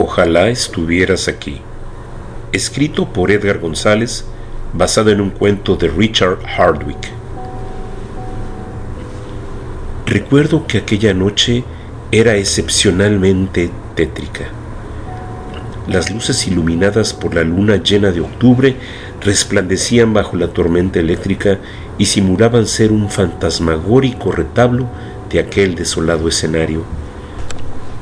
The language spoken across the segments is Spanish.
Ojalá estuvieras aquí. Escrito por Edgar González, basado en un cuento de Richard Hardwick. Recuerdo que aquella noche era excepcionalmente tétrica. Las luces iluminadas por la luna llena de octubre resplandecían bajo la tormenta eléctrica y simulaban ser un fantasmagórico retablo de aquel desolado escenario.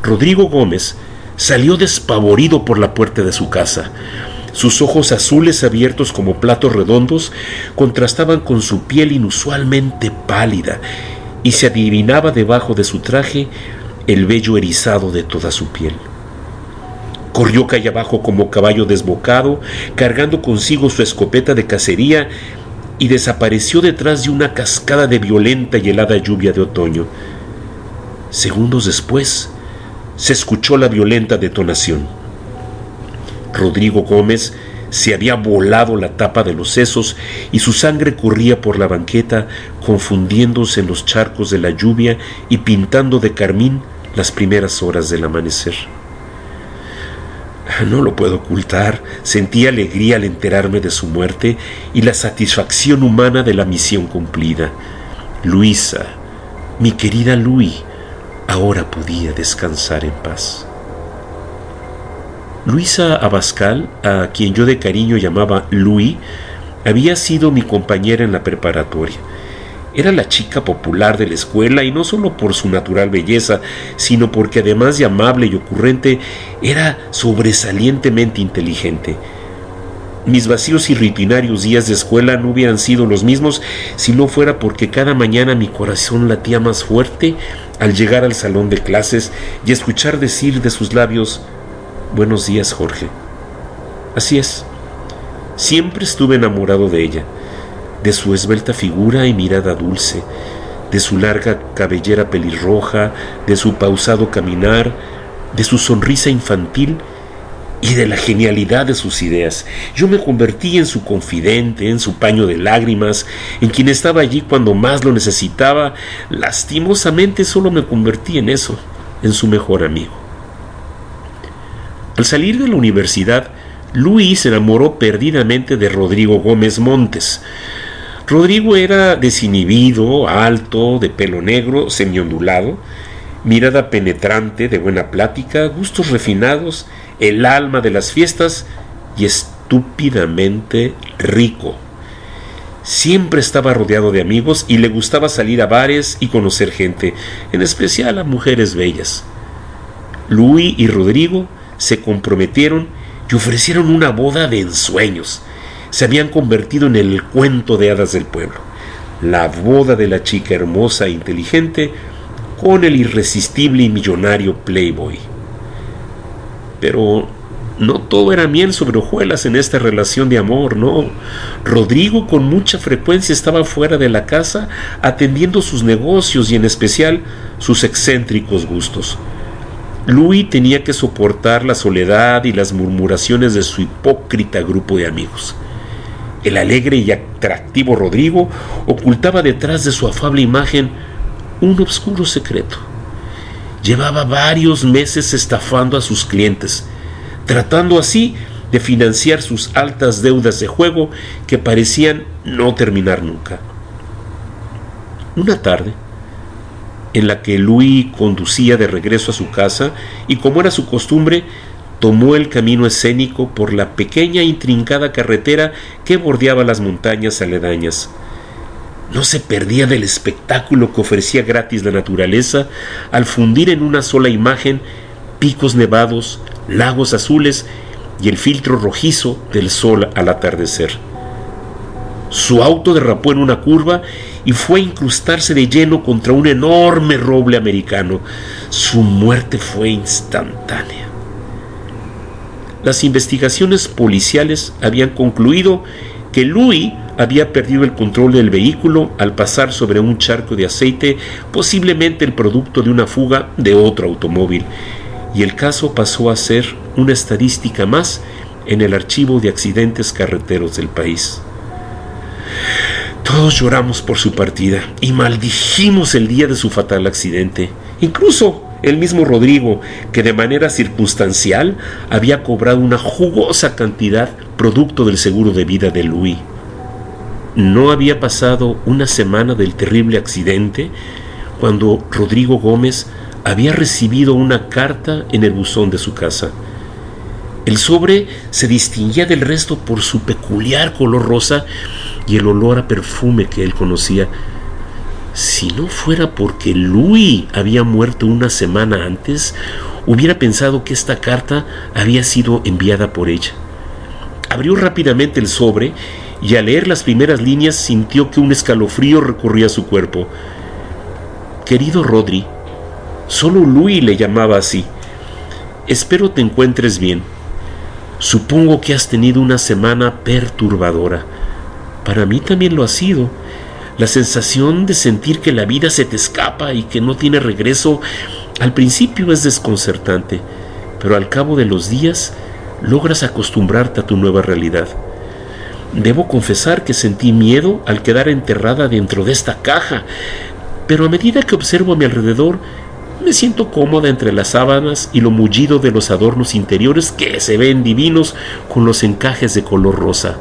Rodrigo Gómez salió despavorido por la puerta de su casa. Sus ojos azules abiertos como platos redondos contrastaban con su piel inusualmente pálida y se adivinaba debajo de su traje el vello erizado de toda su piel. Corrió calle abajo como caballo desbocado, cargando consigo su escopeta de cacería, y desapareció detrás de una cascada de violenta y helada lluvia de otoño. Segundos después, se escuchó la violenta detonación. Rodrigo Gómez se había volado la tapa de los sesos y su sangre corría por la banqueta, confundiéndose en los charcos de la lluvia y pintando de carmín las primeras horas del amanecer. No lo puedo ocultar, sentí alegría al enterarme de su muerte y la satisfacción humana de la misión cumplida. Luisa, mi querida Luis, ahora podía descansar en paz. Luisa Abascal, a quien yo de cariño llamaba Louis, había sido mi compañera en la preparatoria. Era la chica popular de la escuela y no solo por su natural belleza, sino porque además de amable y ocurrente, era sobresalientemente inteligente. Mis vacíos y rutinarios días de escuela no hubieran sido los mismos si no fuera porque cada mañana mi corazón latía más fuerte al llegar al salón de clases y escuchar decir de sus labios Buenos días, Jorge. Así es. Siempre estuve enamorado de ella de su esbelta figura y mirada dulce, de su larga cabellera pelirroja, de su pausado caminar, de su sonrisa infantil y de la genialidad de sus ideas. Yo me convertí en su confidente, en su paño de lágrimas, en quien estaba allí cuando más lo necesitaba. Lastimosamente solo me convertí en eso, en su mejor amigo. Al salir de la universidad, Luis se enamoró perdidamente de Rodrigo Gómez Montes, Rodrigo era desinhibido, alto, de pelo negro, semiondulado, mirada penetrante, de buena plática, gustos refinados, el alma de las fiestas y estúpidamente rico. Siempre estaba rodeado de amigos y le gustaba salir a bares y conocer gente, en especial a mujeres bellas. Luis y Rodrigo se comprometieron y ofrecieron una boda de ensueños se habían convertido en el cuento de hadas del pueblo, la boda de la chica hermosa e inteligente con el irresistible y millonario Playboy. Pero no todo era miel sobre hojuelas en esta relación de amor, no. Rodrigo con mucha frecuencia estaba fuera de la casa atendiendo sus negocios y en especial sus excéntricos gustos. Louis tenía que soportar la soledad y las murmuraciones de su hipócrita grupo de amigos. El alegre y atractivo Rodrigo ocultaba detrás de su afable imagen un oscuro secreto. Llevaba varios meses estafando a sus clientes, tratando así de financiar sus altas deudas de juego que parecían no terminar nunca. Una tarde, en la que Louis conducía de regreso a su casa y como era su costumbre, tomó el camino escénico por la pequeña intrincada carretera que bordeaba las montañas aledañas. No se perdía del espectáculo que ofrecía gratis la naturaleza al fundir en una sola imagen picos nevados, lagos azules y el filtro rojizo del sol al atardecer. Su auto derrapó en una curva y fue a incrustarse de lleno contra un enorme roble americano. Su muerte fue instantánea. Las investigaciones policiales habían concluido que Louis había perdido el control del vehículo al pasar sobre un charco de aceite, posiblemente el producto de una fuga de otro automóvil, y el caso pasó a ser una estadística más en el archivo de accidentes carreteros del país. Todos lloramos por su partida y maldijimos el día de su fatal accidente. Incluso el mismo Rodrigo, que de manera circunstancial había cobrado una jugosa cantidad producto del seguro de vida de Luis. No había pasado una semana del terrible accidente cuando Rodrigo Gómez había recibido una carta en el buzón de su casa. El sobre se distinguía del resto por su peculiar color rosa y el olor a perfume que él conocía. Si no fuera porque Louis había muerto una semana antes, hubiera pensado que esta carta había sido enviada por ella. Abrió rápidamente el sobre y al leer las primeras líneas sintió que un escalofrío recorría su cuerpo. Querido Rodri, solo Louis le llamaba así. Espero te encuentres bien. Supongo que has tenido una semana perturbadora. Para mí también lo ha sido. La sensación de sentir que la vida se te escapa y que no tiene regreso al principio es desconcertante, pero al cabo de los días logras acostumbrarte a tu nueva realidad. Debo confesar que sentí miedo al quedar enterrada dentro de esta caja, pero a medida que observo a mi alrededor, me siento cómoda entre las sábanas y lo mullido de los adornos interiores que se ven divinos con los encajes de color rosa.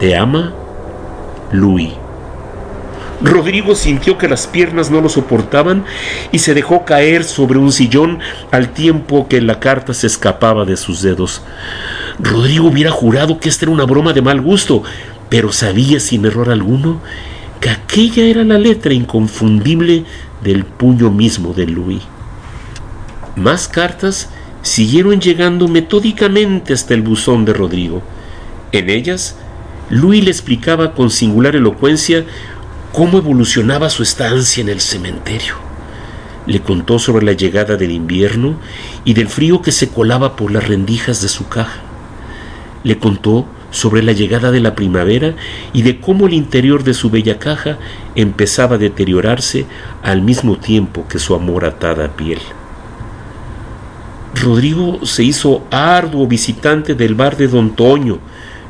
Te ama Louis. Rodrigo sintió que las piernas no lo soportaban y se dejó caer sobre un sillón al tiempo que la carta se escapaba de sus dedos. Rodrigo hubiera jurado que esta era una broma de mal gusto, pero sabía sin error alguno que aquella era la letra inconfundible del puño mismo de Louis. Más cartas siguieron llegando metódicamente hasta el buzón de Rodrigo. En ellas Louis le explicaba con singular elocuencia cómo evolucionaba su estancia en el cementerio. Le contó sobre la llegada del invierno y del frío que se colaba por las rendijas de su caja. Le contó sobre la llegada de la primavera y de cómo el interior de su bella caja empezaba a deteriorarse al mismo tiempo que su amor atada piel. Rodrigo se hizo arduo visitante del bar de Don Toño,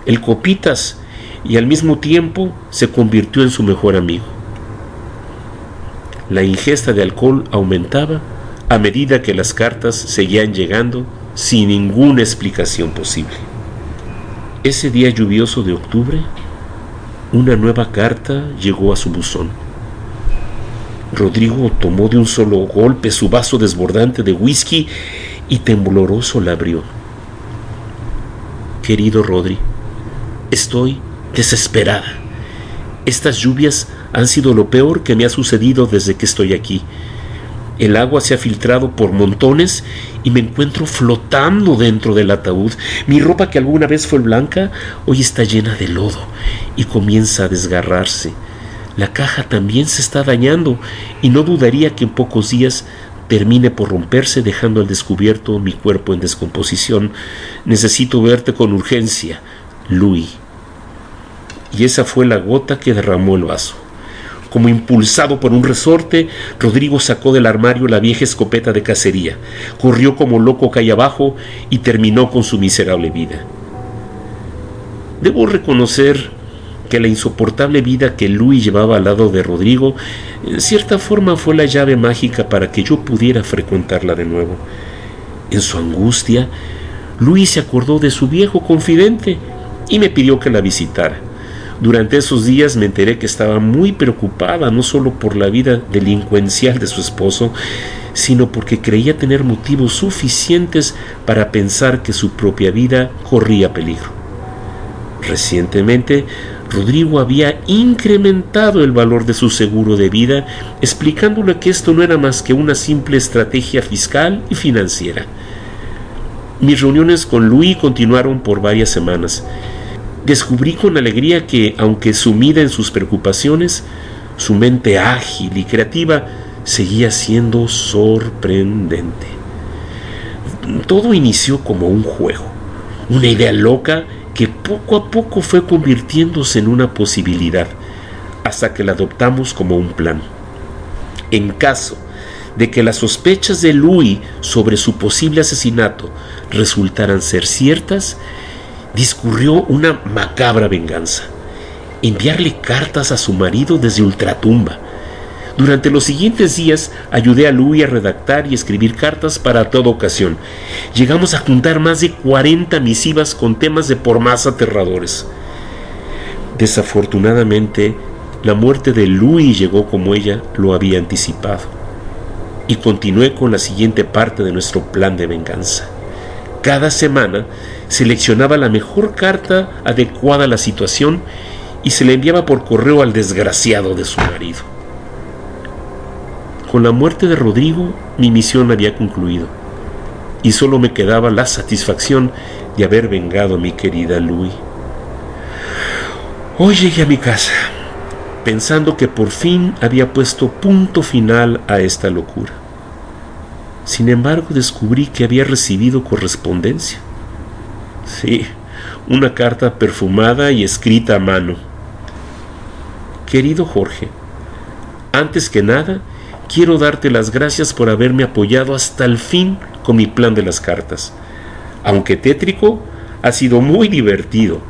el Copitas, y al mismo tiempo se convirtió en su mejor amigo. La ingesta de alcohol aumentaba a medida que las cartas seguían llegando sin ninguna explicación posible. Ese día lluvioso de octubre, una nueva carta llegó a su buzón. Rodrigo tomó de un solo golpe su vaso desbordante de whisky y tembloroso la abrió. Querido Rodri, estoy desesperada. Estas lluvias han sido lo peor que me ha sucedido desde que estoy aquí. El agua se ha filtrado por montones y me encuentro flotando dentro del ataúd. Mi ropa que alguna vez fue blanca hoy está llena de lodo y comienza a desgarrarse. La caja también se está dañando y no dudaría que en pocos días termine por romperse dejando al descubierto mi cuerpo en descomposición. Necesito verte con urgencia, Louis y esa fue la gota que derramó el vaso. Como impulsado por un resorte, Rodrigo sacó del armario la vieja escopeta de cacería, corrió como loco calle abajo y terminó con su miserable vida. Debo reconocer que la insoportable vida que Luis llevaba al lado de Rodrigo, en cierta forma fue la llave mágica para que yo pudiera frecuentarla de nuevo. En su angustia, Luis se acordó de su viejo confidente y me pidió que la visitara. Durante esos días me enteré que estaba muy preocupada no solo por la vida delincuencial de su esposo, sino porque creía tener motivos suficientes para pensar que su propia vida corría peligro. Recientemente, Rodrigo había incrementado el valor de su seguro de vida, explicándole que esto no era más que una simple estrategia fiscal y financiera. Mis reuniones con Louis continuaron por varias semanas descubrí con alegría que, aunque sumida en sus preocupaciones, su mente ágil y creativa seguía siendo sorprendente. Todo inició como un juego, una idea loca que poco a poco fue convirtiéndose en una posibilidad, hasta que la adoptamos como un plan. En caso de que las sospechas de Louis sobre su posible asesinato resultaran ser ciertas, discurrió una macabra venganza. Enviarle cartas a su marido desde ultratumba. Durante los siguientes días ayudé a Louis a redactar y escribir cartas para toda ocasión. Llegamos a juntar más de 40 misivas con temas de por más aterradores. Desafortunadamente, la muerte de Louis llegó como ella lo había anticipado. Y continué con la siguiente parte de nuestro plan de venganza. Cada semana seleccionaba la mejor carta adecuada a la situación y se le enviaba por correo al desgraciado de su marido. Con la muerte de Rodrigo mi misión había concluido y solo me quedaba la satisfacción de haber vengado a mi querida Louis. Hoy llegué a mi casa pensando que por fin había puesto punto final a esta locura. Sin embargo, descubrí que había recibido correspondencia. Sí, una carta perfumada y escrita a mano. Querido Jorge, antes que nada, quiero darte las gracias por haberme apoyado hasta el fin con mi plan de las cartas. Aunque tétrico, ha sido muy divertido.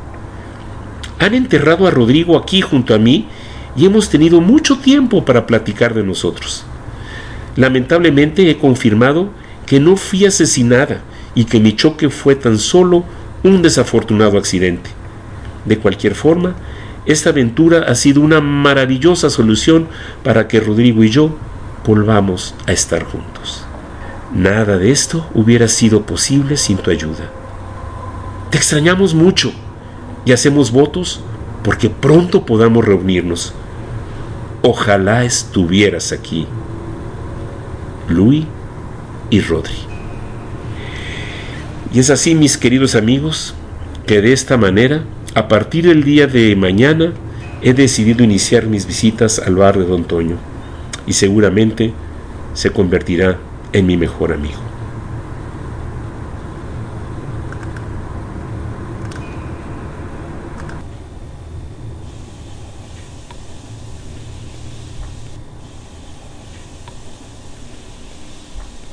Han enterrado a Rodrigo aquí junto a mí y hemos tenido mucho tiempo para platicar de nosotros. Lamentablemente he confirmado que no fui asesinada y que mi choque fue tan solo un desafortunado accidente. De cualquier forma, esta aventura ha sido una maravillosa solución para que Rodrigo y yo volvamos a estar juntos. Nada de esto hubiera sido posible sin tu ayuda. Te extrañamos mucho y hacemos votos porque pronto podamos reunirnos. Ojalá estuvieras aquí. Luis y Rodri. Y es así, mis queridos amigos, que de esta manera, a partir del día de mañana, he decidido iniciar mis visitas al bar de Don Toño y seguramente se convertirá en mi mejor amigo.